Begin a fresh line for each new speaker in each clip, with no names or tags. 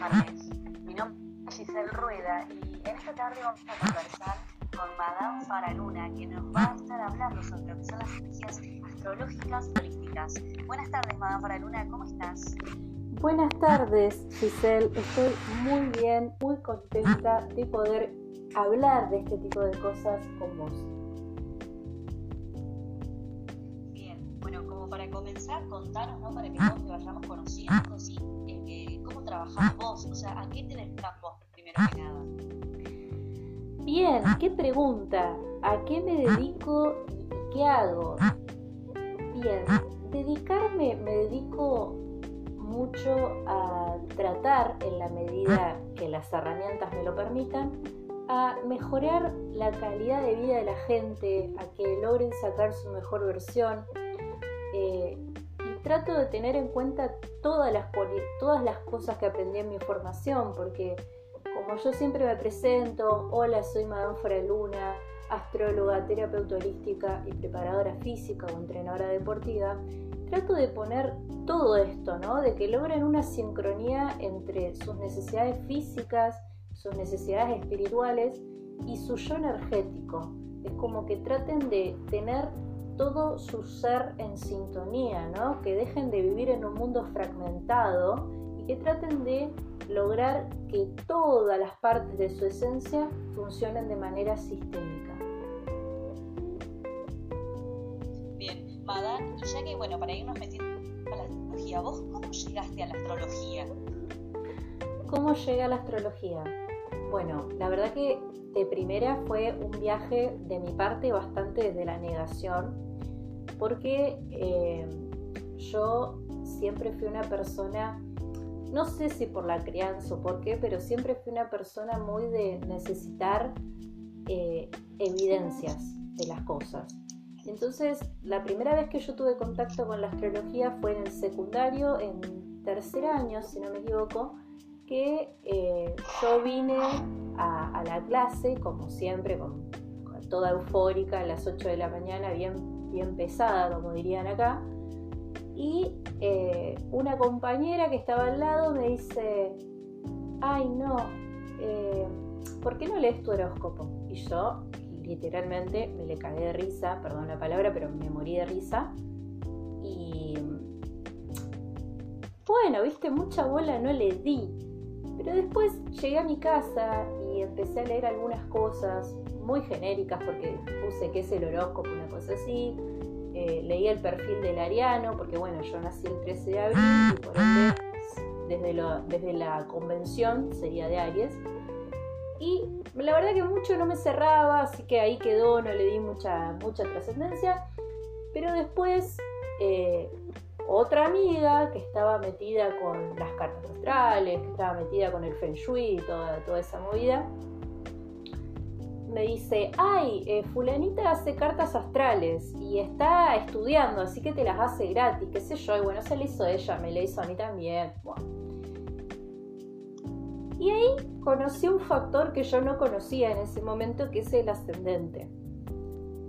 tardes. Mi nombre es Giselle Rueda y en esta tarde vamos a conversar con Madame Faraluna, que nos va a estar hablando sobre lo que son las energías astrológicas holísticas. Buenas tardes, Madame Faraluna, ¿cómo estás?
Buenas tardes, Giselle. Estoy muy bien, muy contenta de poder hablar de este tipo de cosas con vos.
Bien, bueno, como para comenzar, contanos, ¿no? Para que todos te vayamos conociendo, ¿sí? Trabajás vos? O sea, ¿a qué te dedicas vos primero que nada?
Bien, qué pregunta. ¿A qué me dedico y qué hago? Bien, dedicarme, me dedico mucho a tratar, en la medida que las herramientas me lo permitan, a mejorar la calidad de vida de la gente, a que logren sacar su mejor versión. Eh, trato de tener en cuenta todas las, todas las cosas que aprendí en mi formación, porque como yo siempre me presento, hola, soy Madame Luna, astróloga, terapeuta holística y preparadora física o entrenadora deportiva, trato de poner todo esto, ¿no? De que logren una sincronía entre sus necesidades físicas, sus necesidades espirituales y su yo energético. Es como que traten de tener todo su ser en sintonía, ¿no? que dejen de vivir en un mundo fragmentado y que traten de lograr que todas las partes de su esencia funcionen de manera sistémica.
Bien, Madame, y ya que, bueno, para irnos metiendo a la astrología, ¿vos cómo llegaste a la astrología?
¿Cómo llegué a la astrología? Bueno, la verdad que de primera fue un viaje de mi parte bastante desde la negación, porque eh, yo siempre fui una persona, no sé si por la crianza o por qué, pero siempre fui una persona muy de necesitar eh, evidencias de las cosas. Entonces, la primera vez que yo tuve contacto con la astrología fue en el secundario, en tercer año, si no me equivoco, que eh, yo vine a, la clase, como siempre, con, toda eufórica, a las 8 de la mañana, bien bien pesada, como dirían acá. Y eh, una compañera que estaba al lado me dice, ay no, eh, ¿por qué no lees tu horóscopo? Y yo literalmente me le cagué de risa, perdón la palabra, pero me morí de risa. Y bueno, viste, mucha bola no le di. Pero después llegué a mi casa y empecé a leer algunas cosas, muy genéricas porque puse que es el horóscopo, una cosa así. Eh, leí el perfil del ariano, porque bueno, yo nací el 13 de abril y por ende desde, desde la convención sería de Aries. Y la verdad que mucho no me cerraba, así que ahí quedó, no le di mucha, mucha trascendencia. Pero después eh, otra amiga que estaba metida con las cartas astrales, que estaba metida con el Feng Shui y toda, toda esa movida, me dice, ay, eh, fulanita hace cartas astrales y está estudiando, así que te las hace gratis, qué sé yo, y bueno, se le hizo ella, me le hizo a mí también. Y ahí conocí un factor que yo no conocía en ese momento, que es el ascendente.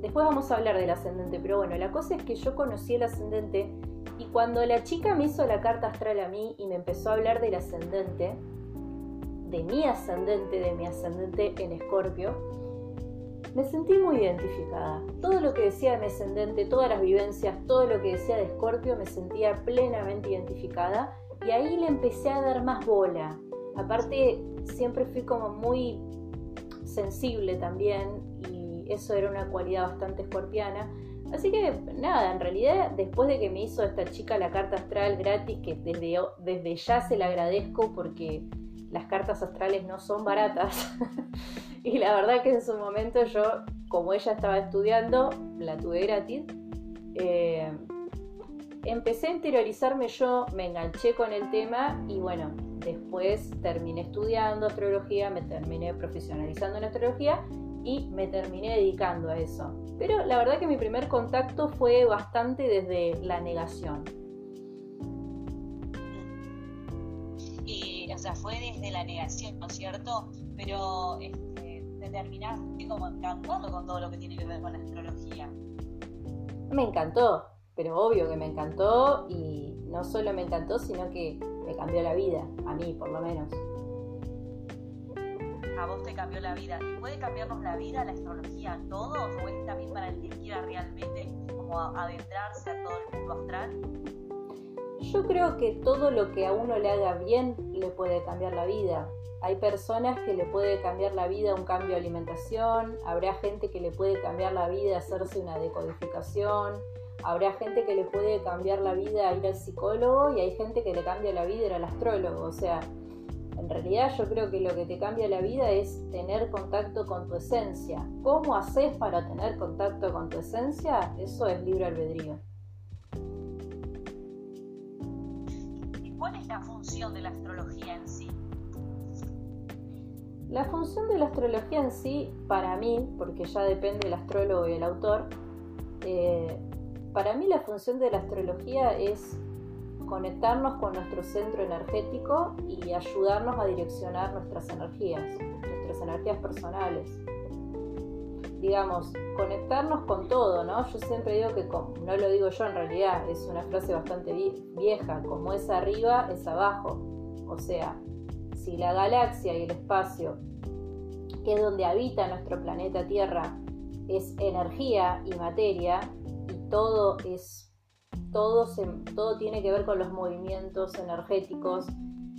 Después vamos a hablar del ascendente, pero bueno, la cosa es que yo conocí el ascendente y cuando la chica me hizo la carta astral a mí y me empezó a hablar del ascendente, de mi ascendente, de mi ascendente en escorpio, me sentí muy identificada. Todo lo que decía de ascendente, todas las vivencias, todo lo que decía de Escorpio, me sentía plenamente identificada y ahí le empecé a dar más bola. Aparte, siempre fui como muy sensible también y eso era una cualidad bastante escorpiana. Así que nada, en realidad después de que me hizo esta chica la carta astral gratis, que desde, desde ya se la agradezco porque las cartas astrales no son baratas, Y la verdad que en su momento yo, como ella estaba estudiando, la tuve gratis. Eh, empecé a interiorizarme yo, me enganché con el tema y bueno, después terminé estudiando astrología, me terminé profesionalizando en astrología y me terminé dedicando a eso. Pero la verdad que mi primer contacto fue bastante desde la negación.
Sea, fue desde la negación, ¿no es cierto? Pero terminaste como encantado con todo lo que tiene que ver con la astrología.
Me encantó, pero obvio que me encantó y no solo me encantó, sino que me cambió la vida, a mí por lo menos.
A vos te cambió la vida. ¿Y puede cambiarnos la vida, la astrología a todos? ¿O es también para el que quiera realmente como adentrarse a todo el mundo astral?
Yo creo que todo lo que a uno le haga bien le puede cambiar la vida. Hay personas que le puede cambiar la vida un cambio de alimentación, habrá gente que le puede cambiar la vida hacerse una decodificación, habrá gente que le puede cambiar la vida ir al psicólogo y hay gente que le cambia la vida ir al astrólogo. O sea, en realidad yo creo que lo que te cambia la vida es tener contacto con tu esencia. ¿Cómo haces para tener contacto con tu esencia? Eso es libre albedrío.
Cuál es la función de la astrología en sí?
La función de la astrología en sí, para mí, porque ya depende del astrólogo y el autor, eh, para mí la función de la astrología es conectarnos con nuestro centro energético y ayudarnos a direccionar nuestras energías, nuestras energías personales. Digamos, conectarnos con todo, ¿no? Yo siempre digo que, no lo digo yo en realidad, es una frase bastante vieja, como es arriba, es abajo. O sea, si la galaxia y el espacio, que es donde habita nuestro planeta Tierra, es energía y materia, y todo es todo, todo tiene que ver con los movimientos energéticos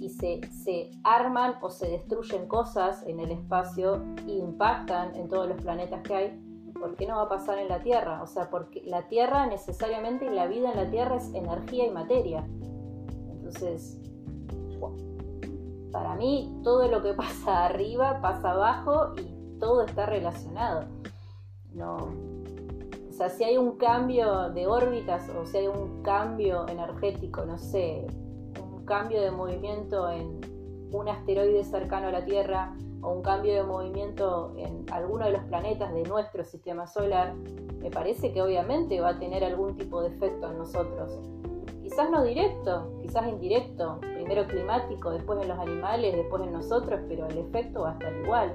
y se, se, arman o se destruyen cosas en el espacio e impactan en todos los planetas que hay, ¿por qué no va a pasar en la Tierra? O sea, porque la Tierra necesariamente, la vida en la Tierra es energía y materia. Entonces, para mí todo lo que pasa arriba pasa abajo y todo está relacionado. No, o sea, si hay un cambio de órbitas o si hay un cambio energético, no sé, cambio de movimiento en un asteroide cercano a la Tierra o un cambio de movimiento en alguno de los planetas de nuestro sistema solar, me parece que obviamente va a tener algún tipo de efecto en nosotros. Quizás no directo, quizás indirecto, primero climático, después en los animales, después en nosotros, pero el efecto va a estar igual.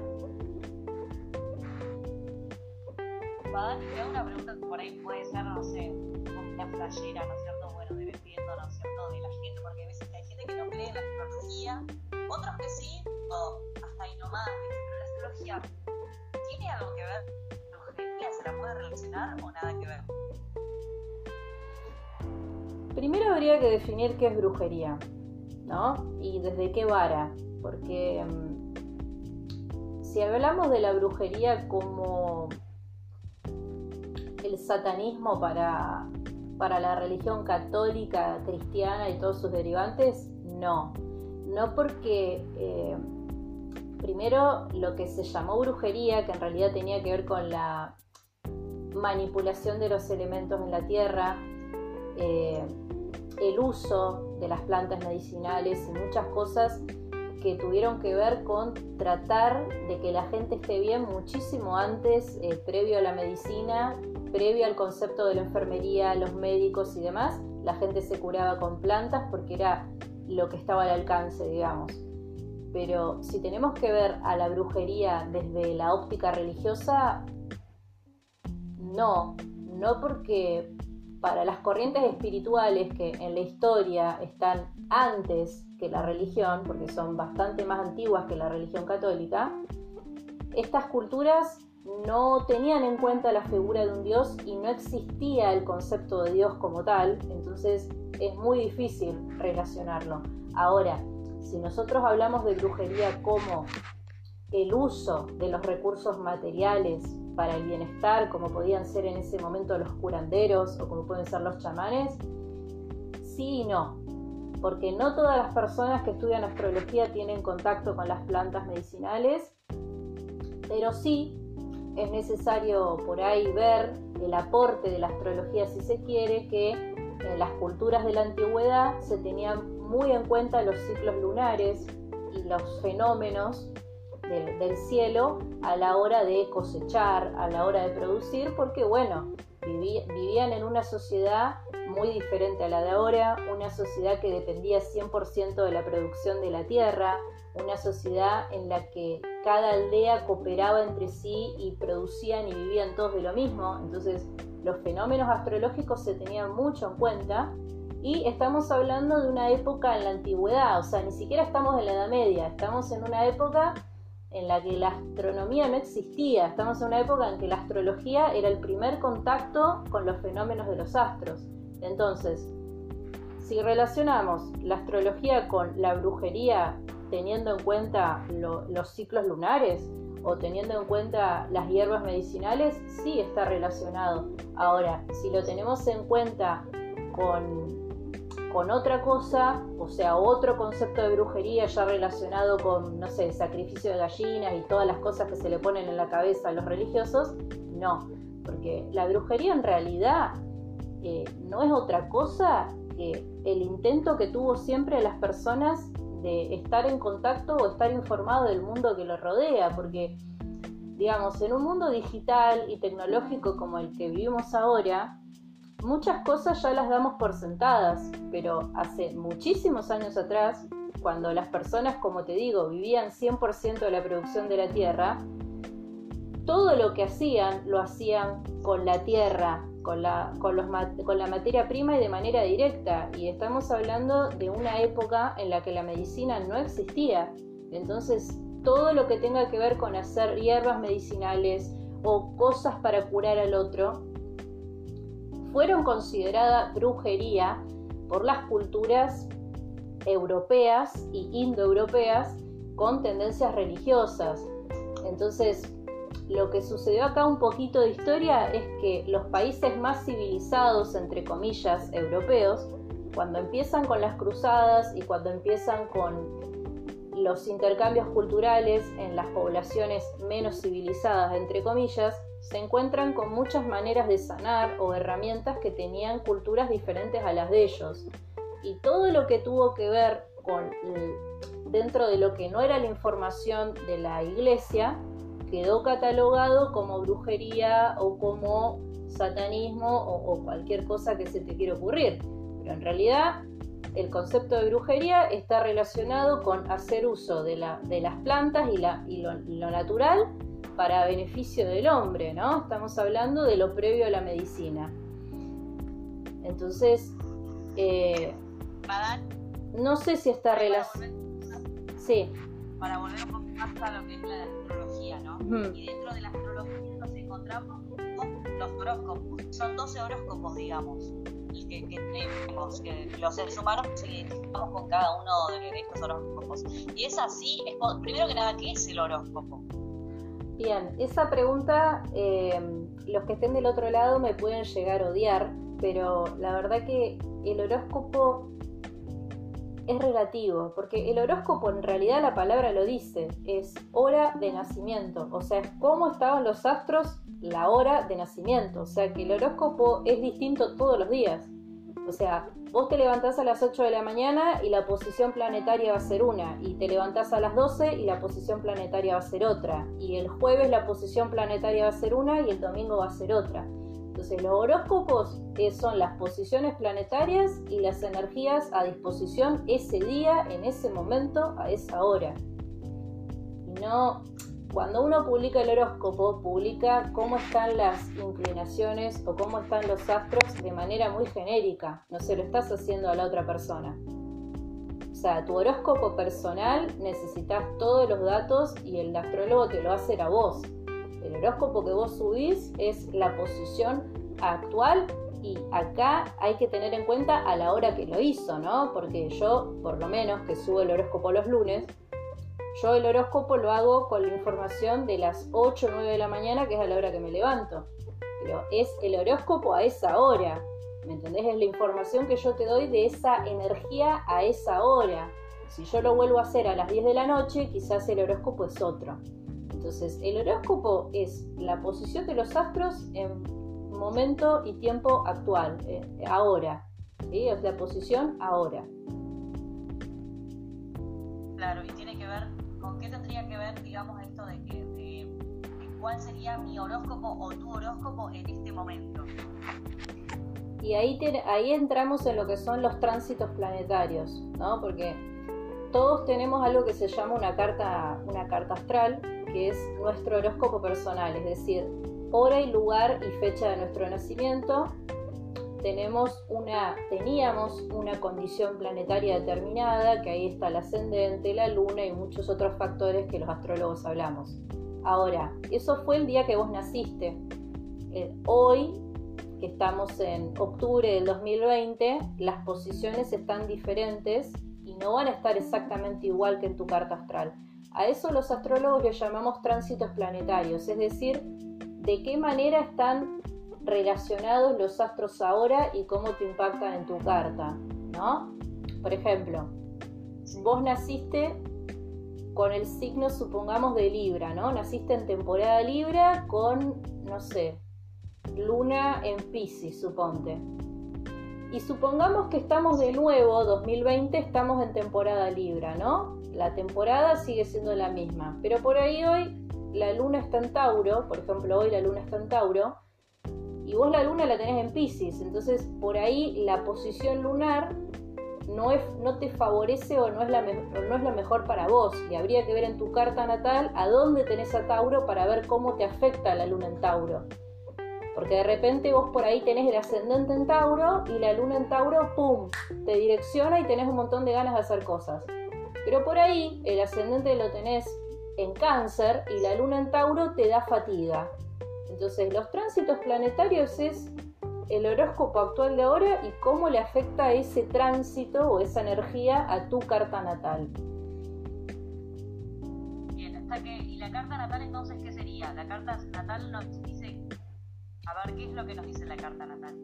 Padán, te hago una pregunta que por ahí puede ser, no sé, una playera, ¿no es cierto? Bueno, dependiendo, ¿no es cierto?, de la gente, porque a veces hay gente que no cree en la astrología, otros que sí, o hasta ahí nomás, pero la astrología, ¿tiene algo que ver? ¿La se la puede relacionar o nada que ver?
Primero habría que definir qué es brujería, ¿no? Y desde qué vara, porque mm, si hablamos de la brujería como el satanismo para, para la religión católica, cristiana y todos sus derivantes, no. No porque eh, primero lo que se llamó brujería, que en realidad tenía que ver con la manipulación de los elementos en la tierra, eh, el uso de las plantas medicinales y muchas cosas que tuvieron que ver con tratar de que la gente esté bien muchísimo antes, eh, previo a la medicina, previo al concepto de la enfermería, los médicos y demás. La gente se curaba con plantas porque era lo que estaba al alcance, digamos. Pero si tenemos que ver a la brujería desde la óptica religiosa, no, no porque para las corrientes espirituales que en la historia están antes que la religión, porque son bastante más antiguas que la religión católica, estas culturas no tenían en cuenta la figura de un dios y no existía el concepto de dios como tal, entonces es muy difícil relacionarlo. Ahora, si nosotros hablamos de brujería como el uso de los recursos materiales para el bienestar, como podían ser en ese momento los curanderos o como pueden ser los chamanes? Sí y no, porque no todas las personas que estudian astrología tienen contacto con las plantas medicinales, pero sí es necesario por ahí ver el aporte de la astrología si se quiere, que en las culturas de la antigüedad se tenían muy en cuenta los ciclos lunares y los fenómenos del, cielo a la hora de cosechar, a la hora de producir, porque bueno, vivían en una sociedad muy diferente a la de ahora, una sociedad que dependía 100% de la producción de la tierra, una sociedad en la que cada aldea cooperaba entre sí y producían y vivían todos de lo mismo, entonces los fenómenos astrológicos se tenían mucho en cuenta y estamos hablando de una época en la antigüedad, o sea, ni siquiera estamos en la Edad Media, estamos en una época en la que la astronomía no existía, estamos en una época en que la astrología era el primer contacto con los fenómenos de los astros. Entonces, si relacionamos la astrología con la brujería teniendo en cuenta los ciclos lunares o teniendo en cuenta las hierbas medicinales, sí está relacionado. Ahora, si lo tenemos en cuenta con, con otra cosa, o sea, otro concepto de brujería ya relacionado con, no sé, sacrificio de gallinas y todas las cosas que se le ponen en la cabeza a los religiosos, no, porque la brujería en realidad no es otra cosa que el intento que tuvo siempre las personas de estar en contacto o estar informado del mundo que lo rodea, porque, digamos, en un mundo digital y tecnológico como el que vivimos ahora, muchas cosas ya las damos por sentadas, pero hace muchísimos años atrás, cuando las personas, como te digo, vivían 100% de la producción de la tierra, todo lo que hacían lo hacían con la tierra, con la, con, la materia prima y de manera directa. Y estamos hablando de una época en la que la medicina no existía. Entonces, todo lo que tenga que ver con hacer hierbas medicinales o cosas para curar al otro, fueron consideradas brujería por las culturas europeas y indoeuropeas con tendencias religiosas. Entonces, lo que sucedió acá un poquito de historia es que los países más civilizados, entre comillas, europeos, cuando empiezan con las cruzadas y cuando empiezan con los intercambios culturales en las poblaciones menos civilizadas, entre comillas, se encuentran con muchas maneras de sanar o herramientas que tenían culturas diferentes a las de ellos. Y todo lo que tuvo que ver con dentro de lo que no era la información de la iglesia, quedó catalogado como brujería o como satanismo o, cualquier cosa que se te quiera ocurrir. Pero en realidad el concepto de brujería está relacionado con hacer uso de, las plantas y, lo, natural para beneficio del hombre, ¿no? Estamos hablando de lo previo a la medicina. Entonces, eh, no sé si está relacionado. Sí.
Para volver un poco más a lo que es la y dentro de la astrología nos encontramos con los horóscopos. Son 12 horóscopos, digamos, que, tenemos, que los seres humanos nos identificamos con cada uno de estos horóscopos. Y es así, es, primero que nada, ¿qué es el horóscopo?
Bien, esa pregunta, eh, los que estén del otro lado me pueden llegar a odiar, pero la verdad que el horóscopo es relativo, porque el horóscopo en realidad la palabra lo dice, es hora de nacimiento, o sea, es cómo estaban los astros la hora de nacimiento, o sea que el horóscopo es distinto todos los días. O sea, vos te levantás a las 8 de la mañana y la posición planetaria va a ser una, y te levantás a las 12 y la posición planetaria va a ser otra, y el jueves la posición planetaria va a ser una y el domingo va a ser otra. Los horóscopos son las posiciones planetarias y las energías a disposición ese día, en ese momento, a esa hora. No, cuando uno publica el horóscopo, publica cómo están las inclinaciones o cómo están los astros de manera muy genérica. No se lo estás haciendo a la otra persona. O sea, tu horóscopo personal necesitas todos los datos y el astrólogo te lo hace a vos. El horóscopo que vos subís es la posición actual y acá hay que tener en cuenta a la hora que lo hizo, ¿no? Porque yo, por lo menos, que subo el horóscopo los lunes, yo el horóscopo lo hago con la información de las 8 o 9 de la mañana, que es a la hora que me levanto. Pero es el horóscopo a esa hora. ¿Me entendés? Es la información que yo te doy de esa energía a esa hora. Si yo lo vuelvo a hacer a las 10 de la noche, quizás el horóscopo es otro. Entonces, el horóscopo es la posición de los astros en momento y tiempo actual, eh, ahora. Es la posición ahora.
Claro, y tiene que ver, ¿con qué tendría que ver, digamos, esto de que, cuál sería mi horóscopo o tu horóscopo en este momento?
Y ahí, ahí entramos en lo que son los tránsitos planetarios, ¿no? Porque todos tenemos algo que se llama una carta, una carta astral, que es nuestro horóscopo personal, es decir, hora y lugar y fecha de nuestro nacimiento. Tenemos una, teníamos una condición planetaria determinada, que ahí está el ascendente, la luna y muchos otros factores que los astrólogos hablamos. Ahora, eso fue el día que vos naciste. Eh, hoy, que estamos en octubre del 2020, las posiciones están diferentes y no van a estar exactamente igual que en tu carta astral. A eso los astrólogos le llamamos tránsitos planetarios, es decir, de qué manera están relacionados los astros ahora y cómo te impactan en tu carta, ¿no? Por ejemplo, vos naciste con el signo, supongamos, de Libra, ¿no? Naciste en temporada Libra con, no sé, luna en Pisces, suponte. Y supongamos que estamos de nuevo, 2020, estamos en temporada Libra, ¿no? La temporada sigue siendo la misma, pero por ahí hoy la luna está en Tauro, por ejemplo, hoy la luna está en Tauro, y vos la luna la tenés en Pisces, entonces por ahí la posición lunar no, es, no te favorece o no es, la no es la mejor para vos, y habría que ver en tu carta natal a dónde tenés a Tauro para ver cómo te afecta la luna en Tauro. Porque de repente vos por ahí tenés el ascendente en Tauro y la luna en Tauro, ¡pum!, te direcciona y tenés un montón de ganas de hacer cosas. Pero por ahí el ascendente lo tenés en cáncer y la luna en Tauro te da fatiga. Entonces los tránsitos planetarios es el horóscopo actual de ahora y cómo le afecta ese tránsito o esa energía a tu carta natal.
Bien, hasta que, ¿y la carta natal entonces qué sería? La carta natal nos dice, a ver, ¿qué es lo que nos dice la carta natal?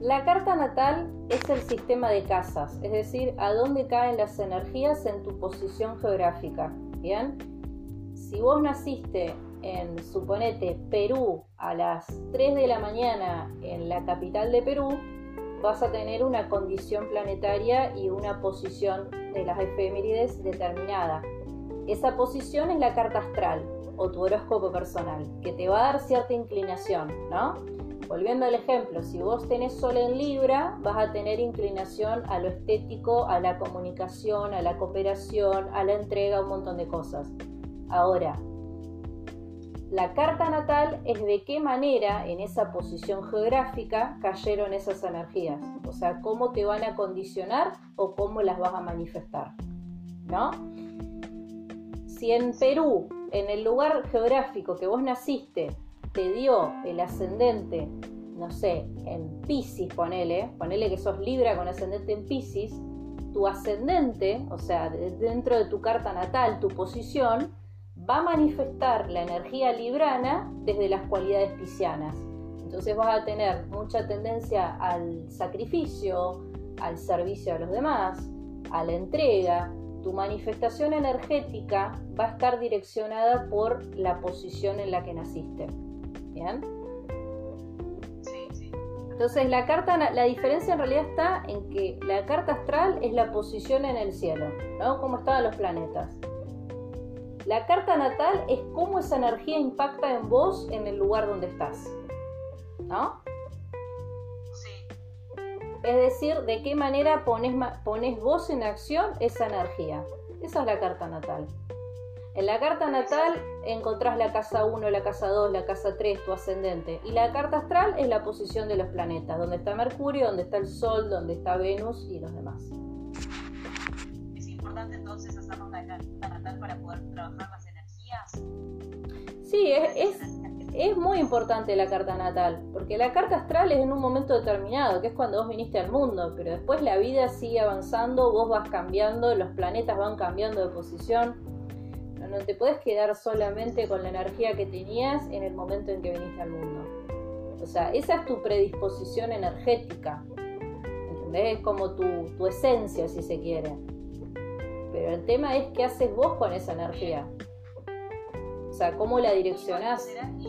La carta natal es el sistema de casas, es decir, a dónde caen las energías en tu posición geográfica. Bien, si vos naciste en, suponete, Perú a las 3 de la mañana en la capital de Perú, vas a tener una condición planetaria y una posición de las efemérides determinada. Esa posición es la carta astral o tu horóscopo personal, que te va a dar cierta inclinación, ¿no? Volviendo al ejemplo, si vos tenés sol en Libra, vas a tener inclinación a lo estético, a la comunicación, a la cooperación, a la entrega, un montón de cosas. Ahora, la carta natal es de qué manera en esa posición geográfica cayeron esas energías, o sea, cómo te van a condicionar o cómo las vas a manifestar, ¿no? Si en Perú, en el lugar geográfico que vos naciste, te dio el ascendente, no sé, en Pisces, ponele, ponele que sos Libra con ascendente en Pisces, tu ascendente, o sea, dentro de tu carta natal, tu posición, va a manifestar la energía librana desde las cualidades piscianas. Entonces vas a tener mucha tendencia al sacrificio, al servicio a los demás, a la entrega. Tu manifestación energética va a estar direccionada por la posición en la que naciste. ¿Bien?
Sí, sí.
Entonces la carta, la diferencia en realidad está en que la carta astral es la posición en el cielo, ¿no? Cómo estaban los planetas. La carta natal es cómo esa energía impacta en vos en el lugar donde estás, ¿no?
Sí.
Es decir, de qué manera pones, pones vos en acción esa energía. Esa es la carta natal. En la carta natal encontrás la casa 1, la casa 2, la casa 3, tu ascendente. Y la carta astral es la posición de los planetas, donde está Mercurio, donde está el Sol, donde está Venus y los demás.
Es importante entonces hacernos la carta natal para poder trabajar las energías.
Sí, es, es, muy importante la carta natal, porque la carta astral es en un momento determinado, que es cuando vos viniste al mundo, pero después la vida sigue avanzando, vos vas cambiando, los planetas van cambiando de posición no te puedes quedar solamente con la energía que tenías en el momento en que viniste al mundo. O sea, esa es tu predisposición energética. ¿Entendés? Es como tu, esencia, si se quiere. Pero el tema es qué haces vos con esa energía. O sea, cómo la direccionás.
Y,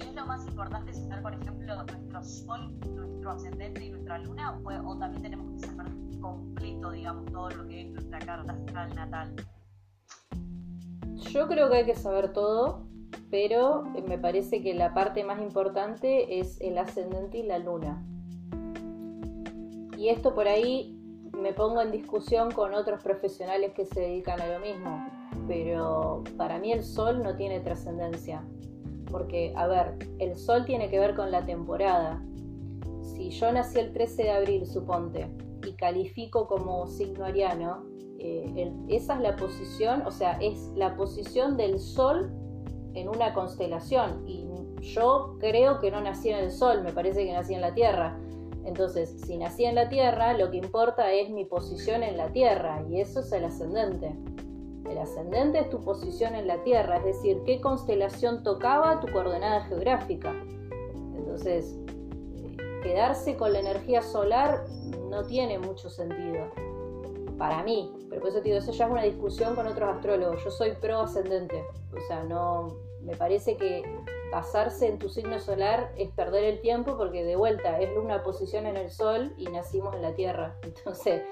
es lo más importante saber, por ejemplo, nuestro sol, nuestro ascendente y nuestra luna, o, o también tenemos que saber completo, digamos, todo lo que es nuestra carta astral natal?
Yo creo que hay que saber todo, pero me parece que la parte más importante es el ascendente y la luna. Y esto por ahí me pongo en discusión con otros profesionales que se dedican a lo mismo. pero para mí el sol no tiene trascendencia. Porque, a ver, el sol tiene que ver con la temporada. Si yo nací el 13 de abril, suponte, califico como signo ariano, eh, esa es la posición, o sea, es la posición del sol en una constelación. Y yo creo que no nací en el sol, me parece que nací en la Tierra. Entonces, si nací en la Tierra, lo que importa es mi posición en la Tierra, y eso es el ascendente. El ascendente es tu posición en la Tierra, es decir, qué constelación tocaba tu coordenada geográfica. Entonces, quedarse con la energía solar no tiene mucho sentido. Para mí, pero por eso te digo, eso ya es una discusión con otros astrólogos. Yo soy pro ascendente, o sea, no me parece que basarse en tu signo solar es perder el tiempo porque de vuelta es una posición en el sol y nacimos en la Tierra. Entonces,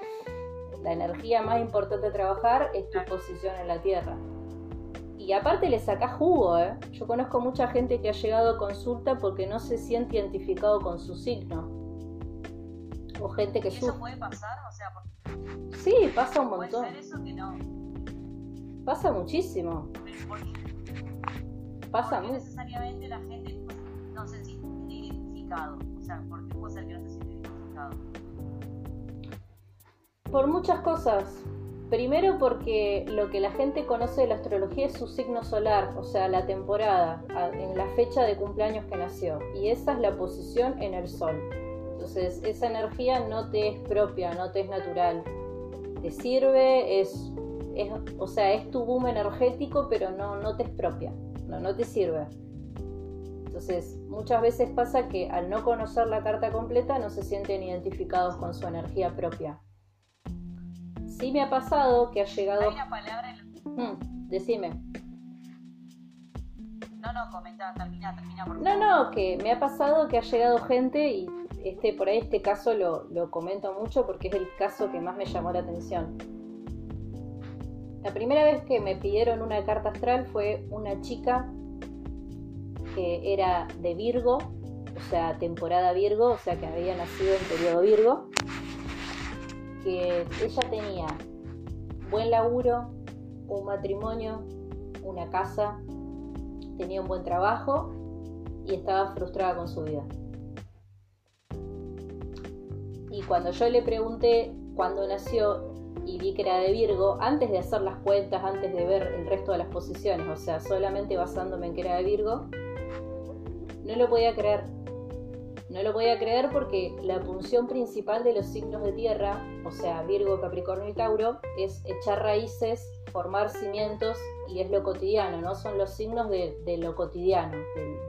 la energía más importante a trabajar es tu posición en la Tierra. Y aparte le sacás jugo, ¿eh? Yo conozco mucha gente que ha llegado a consulta porque no se siente identificado con su signo. O gente que...
¿Y ¿Eso puede pasar? O sea,
Sí, pasa un montón.
¿Puede ser eso que no?
Pasa muchísimo. Pasa
mucho. necesariamente la gente no se siente identificado. O sea, ¿por qué puede ser que no se siente identificado?
Por muchas cosas. Primero porque lo que la gente conoce de la astrología es su signo solar, o sea, la temporada, en la fecha de cumpleaños que nació. Y esa es la posición en el sol. Entonces, esa energía no te es propia, no te es natural. Te sirve, es, o sea, es tu boom energético, pero no, no te es propia, no, no te sirve. Entonces, muchas veces pasa que al no conocer la carta completa no se sienten identificados con su energía propia sí me ha pasado que ha llegado.
Hay una palabra
mm, decime.
No, no, comenta, termina, termina por
No, no, que me ha pasado que ha llegado gente y este por ahí este caso lo, lo comento mucho porque es el caso que más me llamó la atención. La primera vez que me pidieron una carta astral fue una chica que era de Virgo, o sea, temporada Virgo, o sea, que había nacido en periodo Virgo que ella tenía buen laburo, un matrimonio, una casa, tenía un buen trabajo y estaba frustrada con su vida. Y cuando yo le pregunté cuándo nació y vi que era de Virgo, antes de hacer las cuentas, antes de ver el resto de las posiciones, o sea, solamente basándome en que era de Virgo, no lo podía creer no lo voy a creer porque la función principal de los signos de tierra, o sea, Virgo, Capricornio y Tauro, es echar raíces, formar cimientos y es lo cotidiano, ¿no? Son los signos de, lo cotidiano,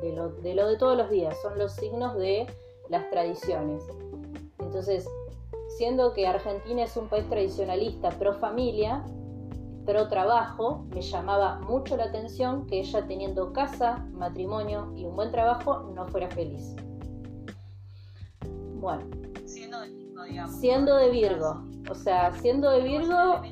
de, lo, de lo de todos los días, son los signos de las tradiciones. Entonces, siendo que Argentina es un país tradicionalista, pro familia, pro trabajo, me llamaba mucho la atención que ella teniendo casa, matrimonio y un buen trabajo no fuera feliz. Bueno.
Siendo de Virgo, digamos.
Siendo de Virgo. O sea, siendo de Virgo.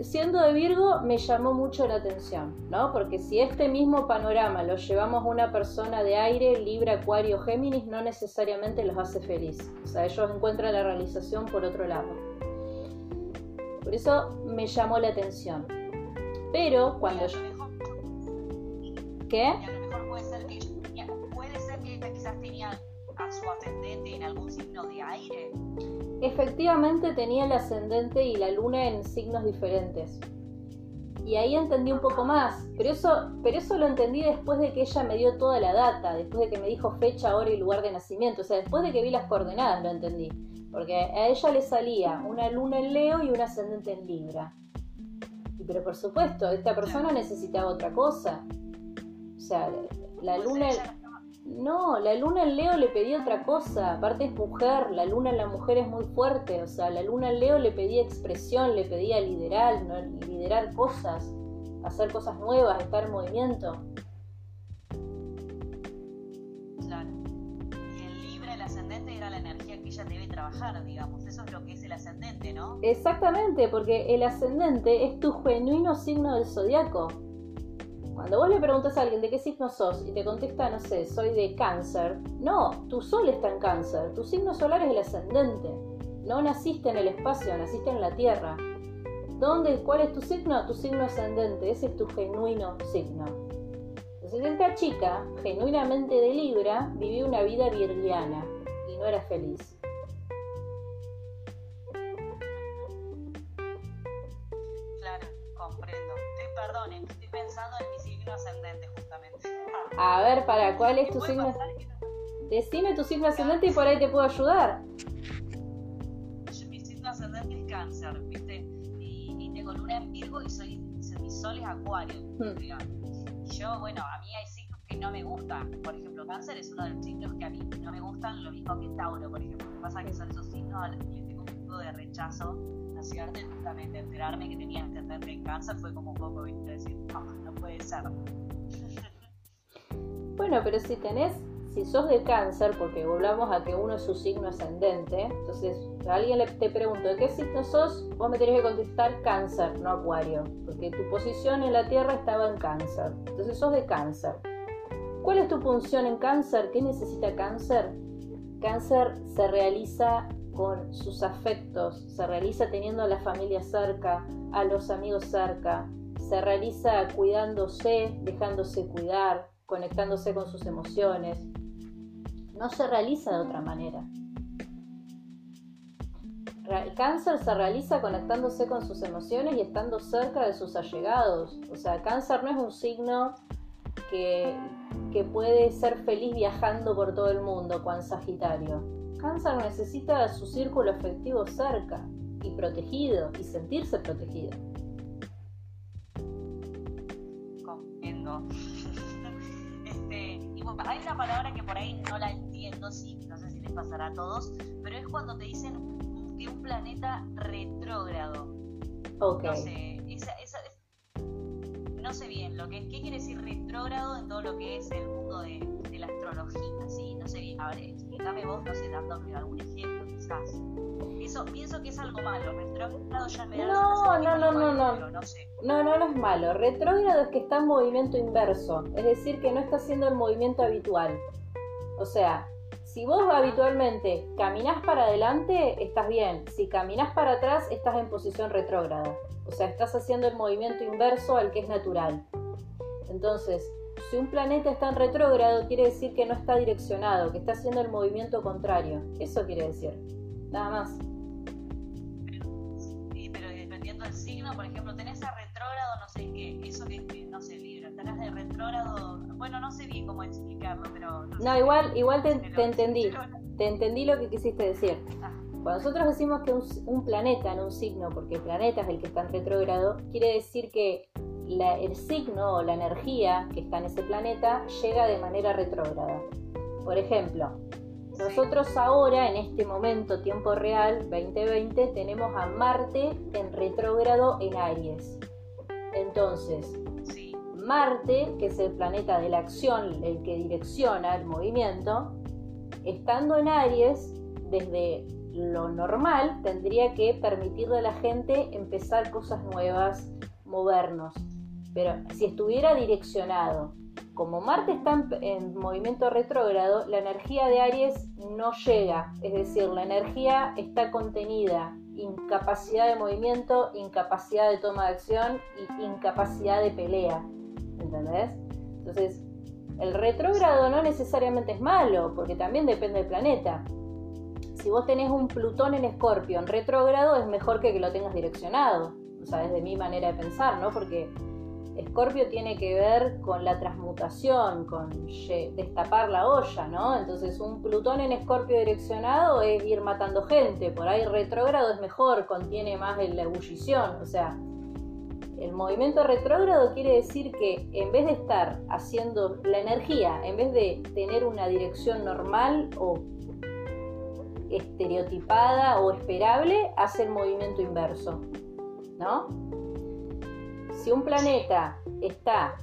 Siendo de Virgo me llamó mucho la atención, ¿no? Porque si este mismo panorama lo llevamos a una persona de aire, Libra, Acuario, Géminis, no necesariamente los hace feliz. O sea, ellos encuentran la realización por otro lado. Por eso me llamó la atención. Pero cuando yo...
¿Qué? Su ascendente en algún signo de aire?
Efectivamente tenía el ascendente y la luna en signos diferentes. Y ahí entendí un poco más, pero eso, pero eso lo entendí después de que ella me dio toda la data, después de que me dijo fecha, hora y lugar de nacimiento, o sea, después de que vi las coordenadas lo entendí, porque a ella le salía una luna en Leo y un ascendente en Libra. Y pero por supuesto, esta persona necesitaba otra cosa. O sea, la luna... No, la luna en Leo le pedía otra cosa, aparte es mujer, la luna en la mujer es muy fuerte, o sea, la luna en Leo le pedía expresión, le pedía liderar, liderar cosas, hacer cosas nuevas, estar en movimiento.
Claro. Y el libre, el ascendente, era la energía que ella debe trabajar, digamos, eso es lo que es el ascendente, ¿no?
Exactamente, porque el ascendente es tu genuino signo del zodiaco. Cuando vos le preguntas a alguien de qué signo sos y te contesta, no sé, soy de cáncer, no, tu sol está en cáncer, tu signo solar es el ascendente. No naciste en el espacio, naciste en la Tierra. ¿Dónde, ¿Cuál es tu signo? Tu signo ascendente, ese es tu genuino signo. Entonces esta chica, genuinamente de Libra, vivió una vida virgiana y no era feliz.
Claro, comprendo. Perdón, estoy pensando en mi signo ascendente justamente.
A ver, para, ¿cuál es tu signo? Decime tu signo ascendente y por ahí te puedo ayudar.
Mi signo ascendente es cáncer, ¿viste? Y, tengo luna en Virgo y soy, mi sol es acuario. Hmm. Y yo, bueno, a mí hay signos que no me gustan. Por ejemplo, cáncer es uno de los signos que a mí no me gustan, lo mismo que Tauro, por ejemplo. Lo que pasa es que son esos signos a los que tengo un poco de rechazo. ¿No cierto? justamente enterarme que tenía ascendente en cáncer fue como un poco, ¿viste? Decir, no, no puede ser.
Bueno, pero si tenés si sos de cáncer, porque volvamos a que uno es su signo ascendente, entonces alguien le, te pregunto, ¿de qué signo sos? Vos me tenés que contestar cáncer, no acuario, porque tu posición en la Tierra estaba en cáncer. Entonces sos de cáncer. ¿Cuál es tu función en cáncer? ¿Qué necesita cáncer? Cáncer se realiza con sus afectos, se realiza teniendo a la familia cerca, a los amigos cerca, se realiza cuidándose, dejándose cuidar, conectándose con sus emociones, no se realiza de otra manera. El cáncer se realiza conectándose con sus emociones y estando cerca de sus allegados. O sea, cáncer no es un signo que, que puede ser feliz viajando por todo el mundo, cuan Sagitario. Cáncer necesita su círculo afectivo cerca y protegido y sentirse protegido.
Comprendo. Este, hay una palabra que por ahí no la entiendo, sí, no sé si les pasará a todos, pero es cuando te dicen que un planeta retrógrado.
Ok.
No sé, no sé bien lo que qué quiere decir retrógrado en todo lo que es el mundo de, la astrología, ¿sí? No sé bien, a ver, explícame vos, no sé, dándome algún ejemplo quizás. Eso pienso que es algo malo, retrógrado ya me da
No, no, no, no, no. No, sé. no, no, no es malo. Retrógrado es que está en movimiento inverso, es decir, que no está haciendo el movimiento habitual. O sea, si vos habitualmente caminás para adelante, estás bien. Si caminás para atrás, estás en posición retrógrada. O sea, estás haciendo el movimiento inverso al que es natural. Entonces, si un planeta está en retrógrado, quiere decir que no está direccionado, que está haciendo el movimiento contrario. Eso quiere decir. Nada más.
Sí, pero dependiendo del signo, por ejemplo, tenés a retrógrado, no sé qué, eso que, no sé, Libra, tenés de retrógrado, bueno, no sé bien cómo explicarlo, pero...
No, igual, igual te, entendí, te entendí lo que quisiste decir. Ah. Cuando nosotros decimos que un, planeta en un signo, porque el planeta es el que está en retrógrado, quiere decir que el signo o la energía que está en ese planeta llega de manera retrógrada. Por ejemplo, nosotros ahora, en este momento, tiempo real, 2020, tenemos a Marte en retrógrado en Aries. Entonces, Marte, que es el planeta de la acción, el que direcciona el movimiento, estando en Aries, desde lo normal, tendría que permitirle a la gente empezar cosas nuevas, movernos. Pero si estuviera direccionado como Marte está en, movimiento retrógrado, la energía de Aries no llega, es decir, la energía está contenida, incapacidad de movimiento, incapacidad de toma de acción y incapacidad de pelea, ¿entendés? Entonces, el retrógrado no necesariamente es malo, porque también depende del planeta. Si vos tenés un Plutón en Escorpio en retrógrado, es mejor que que lo tengas direccionado, o sea, desde mi manera de pensar, ¿no? Porque Escorpio tiene que ver con la transmutación, con destapar la olla, ¿no? Entonces un Plutón en Escorpio direccionado es ir matando gente, por ahí retrógrado es mejor, contiene más la ebullición, o sea, el movimiento retrógrado quiere decir que en vez de estar haciendo la energía, en vez de tener una dirección normal o estereotipada o esperable, hace el movimiento inverso, ¿no? Si un planeta está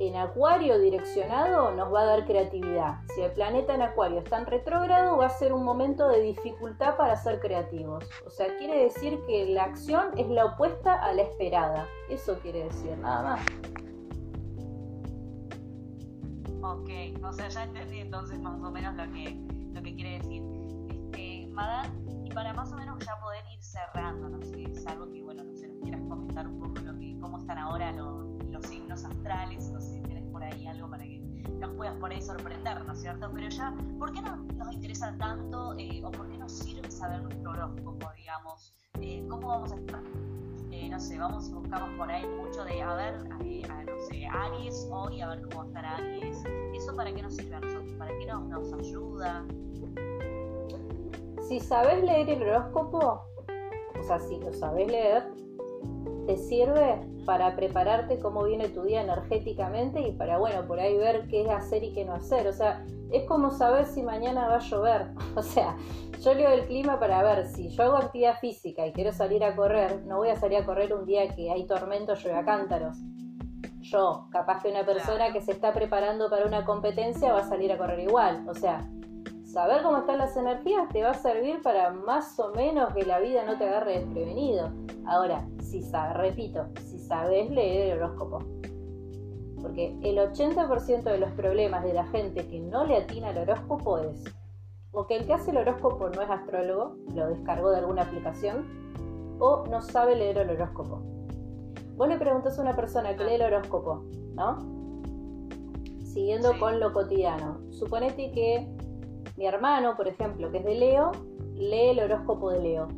en acuario direccionado, nos va a dar creatividad. Si el planeta en acuario está en retrógrado, va a ser un momento de dificultad para ser creativos. O sea, quiere decir que la acción es la opuesta a la esperada. Eso quiere decir, nada más.
Ok, o sea, ya entendí entonces más o menos lo que, lo que quiere decir. Este, y para más o menos ya poder ir cerrando, no sé, es algo que, bueno, no sé, nos quieras comentar un poco lo cómo están ahora los, signos astrales, no sé si tienes por ahí algo para que nos puedas por ahí sorprender, ¿no es cierto? Pero ya, ¿por qué no nos interesa tanto eh, o por qué nos sirve saber nuestro horóscopo, digamos? Eh, ¿Cómo vamos a estar? Eh, no sé, vamos buscamos por ahí mucho de, a ver, a, no sé, Aries hoy, a ver cómo va a estar Aries. ¿Eso para qué nos sirve a nosotros? ¿Para qué nos ayuda?
Si sabes leer el horóscopo, o sea, si lo sabes leer, te sirve para prepararte cómo viene tu día energéticamente y para, bueno, por ahí ver qué hacer y qué no hacer. O sea, es como saber si mañana va a llover. O sea, yo leo el clima para ver si yo hago actividad física y quiero salir a correr, no voy a salir a correr un día que hay tormento, llueve a cántaros. Yo, capaz que una persona que se está preparando para una competencia va a salir a correr igual. O sea, saber cómo están las energías te va a servir para más o menos que la vida no te agarre desprevenido. Ahora, si sabes, repito, si sabes leer el horóscopo. Porque el 80% de los problemas de la gente que no le atina al horóscopo es o que el que hace el horóscopo no es astrólogo, lo descargó de alguna aplicación, o no sabe leer el horóscopo. Vos le preguntas a una persona que lee el horóscopo, ¿no? Siguiendo con lo cotidiano. Suponete que mi hermano, por ejemplo, que es de Leo, lee el horóscopo de Leo.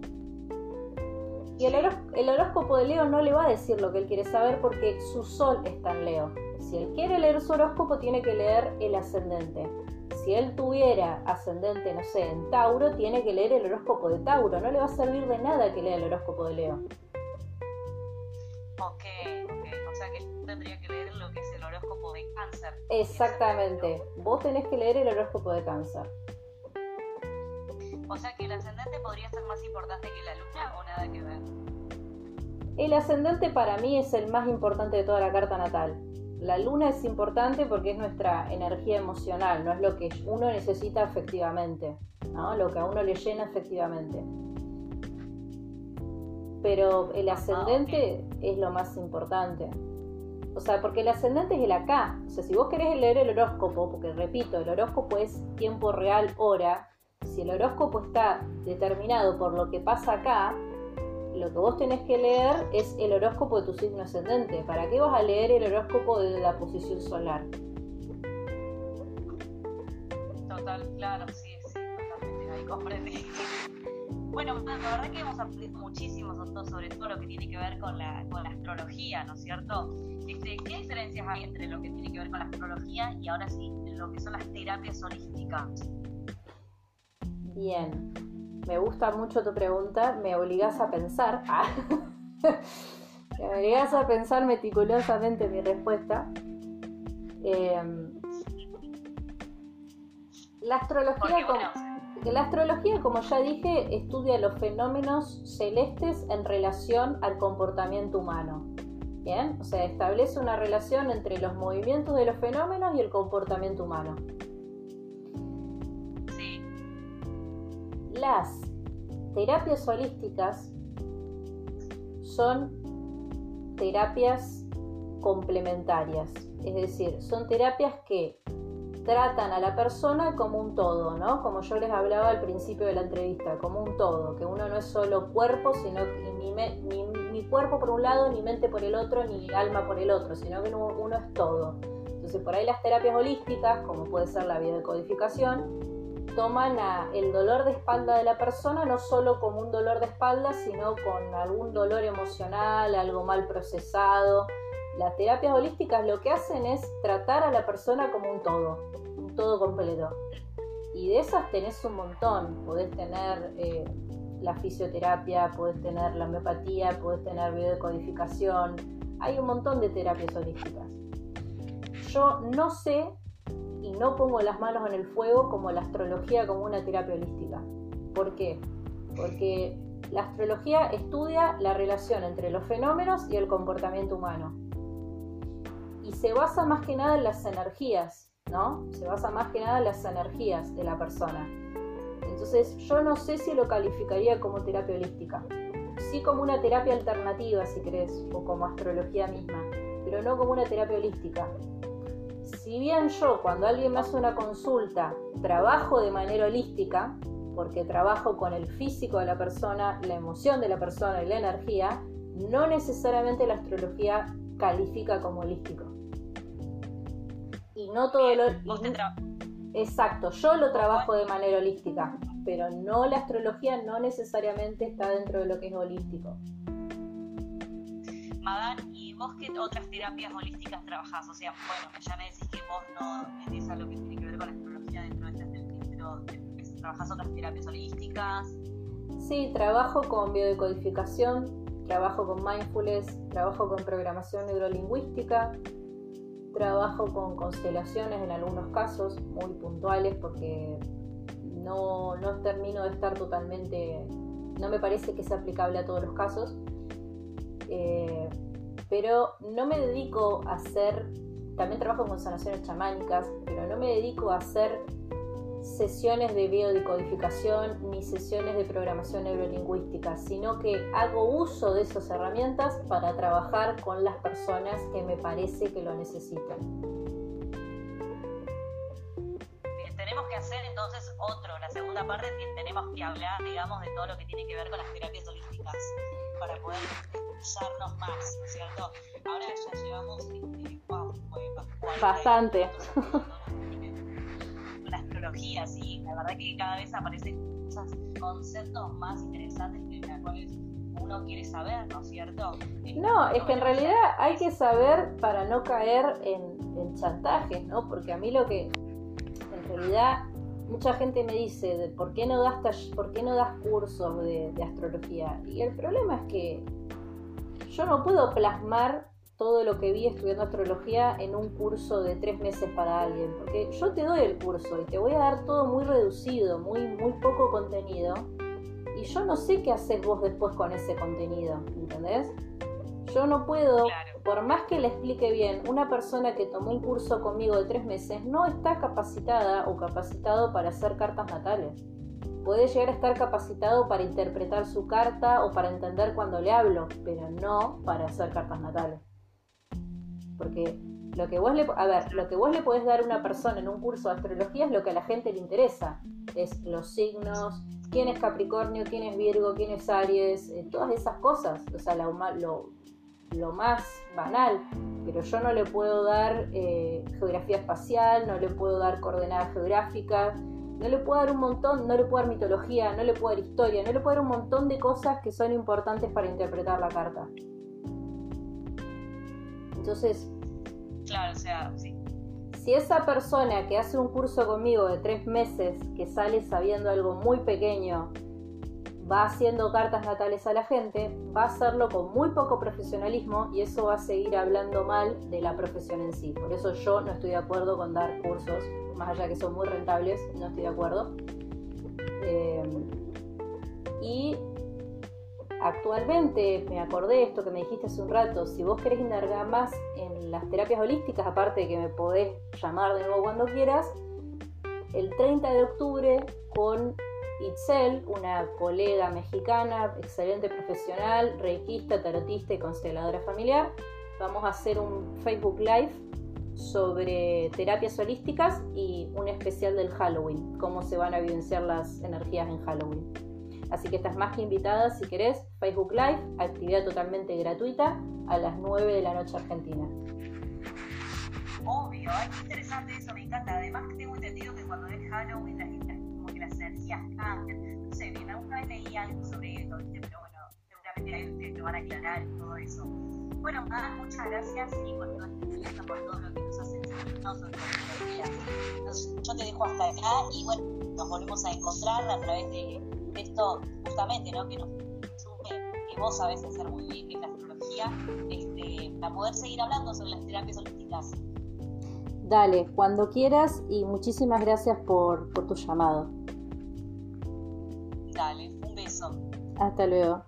Y el, horóscopo de Leo no le va a decir lo que él quiere saber porque su sol está en Leo. Si él quiere leer su horóscopo, tiene que leer el ascendente. Si él tuviera ascendente, no sé, en Tauro, tiene que leer el horóscopo de Tauro. No le va a servir de nada que lea el horóscopo de Leo.
Ok, ok. O sea que tendría que leer lo que es el horóscopo de cáncer.
Exactamente. Vos tenés que leer el horóscopo de cáncer.
O sea que el ascendente podría ser más importante que la luna o nada que ver.
El ascendente para mí es el más importante de toda la carta natal. La luna es importante porque es nuestra energía emocional, no es lo que uno necesita efectivamente, ¿no? lo que a uno le llena efectivamente. Pero el ascendente es lo más importante. O sea, porque el ascendente es el acá. O sea, si vos querés leer el horóscopo, porque repito, el horóscopo es tiempo real, hora, si el horóscopo está determinado por lo que pasa acá, lo que vos tenés que leer es el horóscopo de tu signo ascendente. ¿Para qué vas a leer el horóscopo de la posición solar?
Total, claro, sí, sí, totalmente, ahí comprendí. Bueno, la verdad que hemos aprendido muchísimo sobre todo lo que tiene que ver con la, con la astrología, ¿no es cierto? Este, ¿Qué diferencias hay entre lo que tiene que ver con la astrología y ahora sí lo que son las terapias holísticas?
Bien, me gusta mucho tu pregunta, me obligas a pensar. Ah. me obligas a pensar meticulosamente mi respuesta. Em, la astrología, como, la astrología, como ya dije, estudia los fenómenos celestes en relación al comportamiento humano. Bien, o sea, establece una relación entre los movimientos de los fenómenos y el comportamiento humano. Las terapias holísticas son terapias complementarias, es decir, son terapias que tratan a la persona como un todo, ¿no? Como yo les hablaba al principio de la entrevista, como un todo, que uno no es solo cuerpo, sino ni, ni, cuerpo por un lado, ni mente por el otro, ni alma por el otro, sino que uno, uno es todo. Entonces por ahí las terapias holísticas, como puede ser la biodecodificación, toman el dolor de espalda de la persona no solo como un dolor de espalda, sino con algún dolor emocional, algo mal procesado. Las terapias holísticas lo que hacen es tratar a la persona como un todo, un todo completo. Y de esas tenés un montón. Podés tener eh, la fisioterapia, podés tener la homeopatía, podés tener biodecodificación. Hay un montón de terapias holísticas. Yo no sé no pongo las manos en el fuego como la astrología como una terapia holística. ¿Por qué? Porque la astrología estudia la relación entre los fenómenos y el comportamiento humano. Y se basa más que nada en las energías, ¿no? Se basa más que nada en las energías de la persona. Entonces yo no sé si lo calificaría como terapia holística. Sí como una terapia alternativa, si querés, o como astrología misma, pero no como una terapia holística si bien yo cuando alguien me hace una consulta trabajo de manera holística, porque trabajo con el físico de la persona, la emoción de la persona y la energía, no necesariamente la astrología califica como holístico. Y no todo lo... Exacto, yo lo trabajo de manera holística, pero no la astrología no necesariamente está dentro de lo que es holístico.
Madán, ¿y vos qué otras terapias holísticas trabajás? O sea, bueno, ya me decís que vos no metés a lo que tiene que ver con la astrología dentro de estas pero ¿trabajás otras terapias holísticas?
Sí, trabajo con biodecodificación, trabajo con mindfulness, trabajo con programación neurolingüística, trabajo con constelaciones en algunos casos muy puntuales porque no, no termino de estar totalmente, no me parece que sea aplicable a todos los casos, eh, pero no me dedico a hacer, también trabajo con sanaciones chamánicas, pero no me dedico a hacer sesiones de biodecodificación ni sesiones de programación neurolingüística, sino que hago uso de esas herramientas para trabajar con las personas que me parece que lo necesitan.
Tenemos que hacer entonces otro, la segunda parte, tenemos que hablar, digamos, de todo lo que tiene que ver con las terapias holísticas para poder usarnos más, ¿no es cierto? Ahora ya llevamos este,
bastante
la astrología, sí, la verdad que cada vez aparecen conceptos más interesantes que los cuales uno quiere saber, ¿no es cierto?
No, es que en realidad hay que saber para no caer en, chantajes, ¿no? Porque a mí lo que, en realidad, mucha gente me dice, ¿por qué no das, por qué no das cursos de astrología? Y el problema es que yo no puedo plasmar todo lo que vi estudiando astrología en un curso de tres meses para alguien. Porque yo te doy el curso y te voy a dar todo muy reducido, muy, muy poco contenido. Y yo no sé qué haces vos después con ese contenido, ¿entendés? Yo no puedo, por más que le explique bien, una persona que tomó un curso conmigo de tres meses no está capacitada o capacitado para hacer cartas natales. Puede llegar a estar capacitado para interpretar su carta o para entender cuando le hablo, pero no para hacer cartas natales. Porque lo que vos le, a ver, lo que vos le podés dar a una persona en un curso de astrología es lo que a la gente le interesa. Es los signos, quién es Capricornio, quién es Virgo, quién es Aries, eh, todas esas cosas. O sea, lo, lo, más banal. Pero yo no le puedo dar eh, geografía espacial, no le puedo dar coordenadas geográficas, no le puedo dar un montón, no le puedo dar mitología, no le puedo dar historia, no le puedo dar un montón de cosas que son importantes para interpretar la carta. Entonces,
claro, o sea, sí.
Si esa persona que hace un curso conmigo de tres meses, que sale sabiendo algo muy pequeño, va haciendo cartas natales a la gente, va a hacerlo con muy poco profesionalismo y eso va a seguir hablando mal de la profesión en sí. Por eso yo no estoy de acuerdo con dar cursos, más allá que son muy rentables, no estoy de acuerdo. Eh, y Actualmente, me acordé de esto que me dijiste hace un rato, si vos querés indagar más en las terapias holísticas, aparte de que me podés llamar de nuevo cuando quieras, el 30 de octubre con Itzel, una colega mexicana, excelente profesional, reikista, tarotista y consteladora familiar, vamos a hacer un Facebook Live sobre terapias holísticas y un especial del Halloween, cómo se van a evidenciar las energías en Halloween. Así que estás más que invitada si querés, Facebook Live, actividad totalmente gratuita a las 9 de la noche argentina.
Obvio, es interesante eso, me encanta. Además tengo entendido que cuando es Halloween las, energías cambian. No sé, bien, alguna vez leí algo sobre esto, pero bueno, seguramente hay ustedes que van a aclarar todo eso. Bueno, nada, muchas gracias y por todo, por todo lo que nos hacen sobre Entonces, yo te dejo hasta acá y bueno, nos volvemos a encontrar a través de esto justamente, ¿no? Que nos que vos sabés hacer muy bien, que es la astrología, este, para poder seguir hablando sobre las terapias holísticas.
Dale, cuando quieras y muchísimas gracias por, por tu llamado.
Dale, un beso.
Hasta luego.